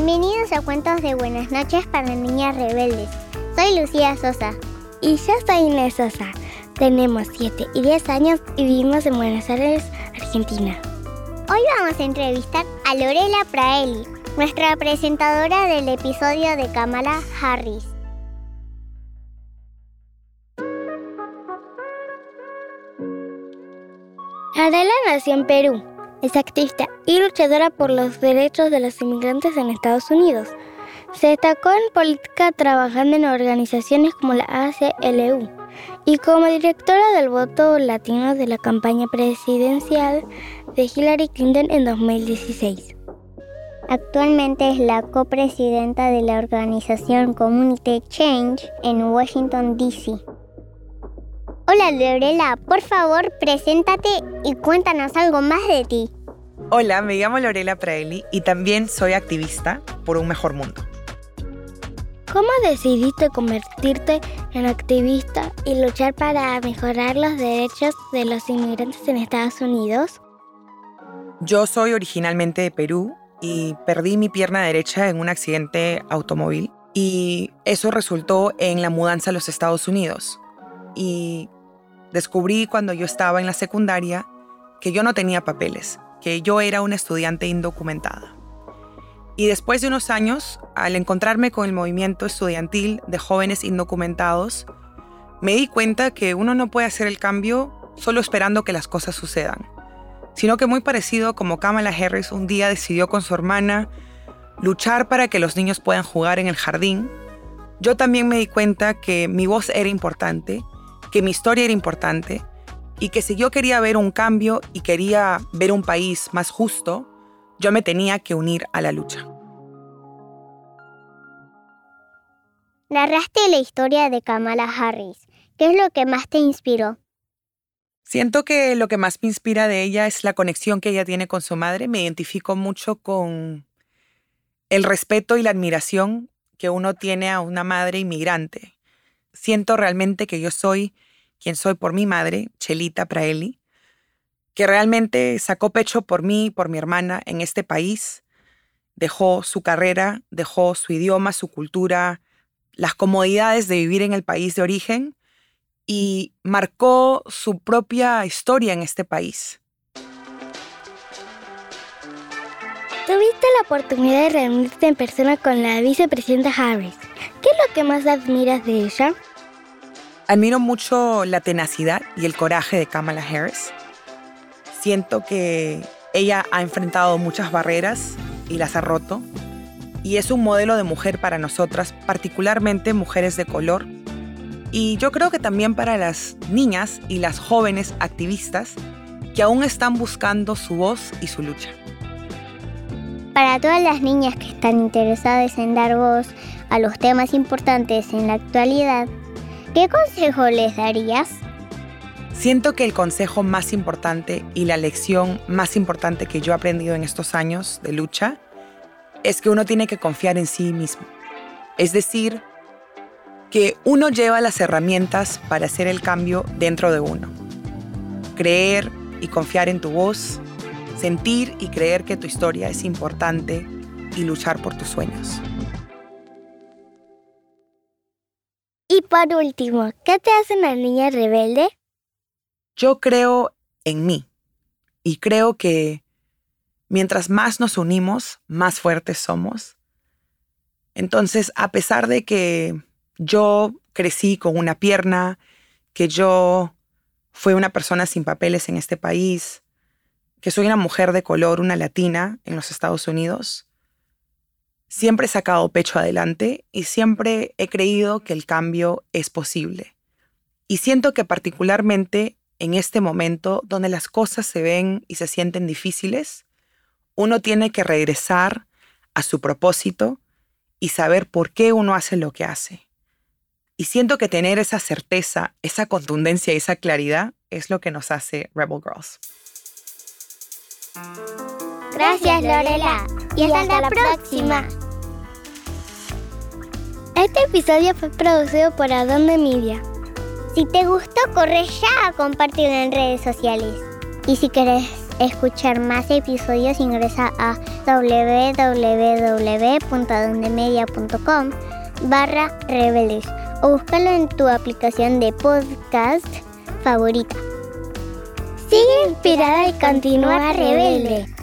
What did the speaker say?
Bienvenidos a Cuentos de Buenas noches para Niñas Rebeldes. Soy Lucía Sosa. Y yo soy Inés Sosa. Tenemos 7 y 10 años y vivimos en Buenos Aires, Argentina. Hoy vamos a entrevistar a Lorela Praeli, nuestra presentadora del episodio de Kamala Harris. Adela nació en Perú. Es activista y luchadora por los derechos de los inmigrantes en Estados Unidos. Se destacó en política trabajando en organizaciones como la ACLU y como directora del voto latino de la campaña presidencial de Hillary Clinton en 2016. Actualmente es la copresidenta de la organización Community Change en Washington, D.C. Hola Lorela, por favor, preséntate y cuéntanos algo más de ti. Hola, me llamo Lorela Praeli y también soy activista por un mejor mundo. ¿Cómo decidiste convertirte en activista y luchar para mejorar los derechos de los inmigrantes en Estados Unidos? Yo soy originalmente de Perú y perdí mi pierna derecha en un accidente automóvil y eso resultó en la mudanza a los Estados Unidos. Y Descubrí cuando yo estaba en la secundaria que yo no tenía papeles, que yo era una estudiante indocumentada. Y después de unos años, al encontrarme con el movimiento estudiantil de jóvenes indocumentados, me di cuenta que uno no puede hacer el cambio solo esperando que las cosas sucedan, sino que muy parecido como Kamala Harris un día decidió con su hermana luchar para que los niños puedan jugar en el jardín, yo también me di cuenta que mi voz era importante que mi historia era importante y que si yo quería ver un cambio y quería ver un país más justo, yo me tenía que unir a la lucha. Narraste la historia de Kamala Harris. ¿Qué es lo que más te inspiró? Siento que lo que más me inspira de ella es la conexión que ella tiene con su madre. Me identifico mucho con el respeto y la admiración que uno tiene a una madre inmigrante siento realmente que yo soy quien soy por mi madre, Chelita Praeli, que realmente sacó pecho por mí por mi hermana en este país, dejó su carrera, dejó su idioma, su cultura, las comodidades de vivir en el país de origen y marcó su propia historia en este país. Tuviste la oportunidad de reunirte en persona con la vicepresidenta Harris. ¿Qué es lo que más admiras de ella? Admiro mucho la tenacidad y el coraje de Kamala Harris. Siento que ella ha enfrentado muchas barreras y las ha roto. Y es un modelo de mujer para nosotras, particularmente mujeres de color. Y yo creo que también para las niñas y las jóvenes activistas que aún están buscando su voz y su lucha. Para todas las niñas que están interesadas en dar voz a los temas importantes en la actualidad, ¿Qué consejo les darías? Siento que el consejo más importante y la lección más importante que yo he aprendido en estos años de lucha es que uno tiene que confiar en sí mismo. Es decir, que uno lleva las herramientas para hacer el cambio dentro de uno. Creer y confiar en tu voz, sentir y creer que tu historia es importante y luchar por tus sueños. Y por último, ¿qué te hace una niña rebelde? Yo creo en mí y creo que mientras más nos unimos, más fuertes somos. Entonces, a pesar de que yo crecí con una pierna, que yo fui una persona sin papeles en este país, que soy una mujer de color, una latina en los Estados Unidos, Siempre he sacado pecho adelante y siempre he creído que el cambio es posible. Y siento que particularmente en este momento donde las cosas se ven y se sienten difíciles, uno tiene que regresar a su propósito y saber por qué uno hace lo que hace. Y siento que tener esa certeza, esa contundencia y esa claridad es lo que nos hace Rebel Girls. Gracias, Lorela. Y hasta, la, próxima. Este episodio fue producido por Adonde Media. Si te gustó, corre ya a compartirlo en redes sociales. Y si quieres escuchar más episodios, ingresa a www.dondemedia.com barra rebeldes o búscalo en tu aplicación de podcast favorita. Sigue inspirada y continúa rebelde.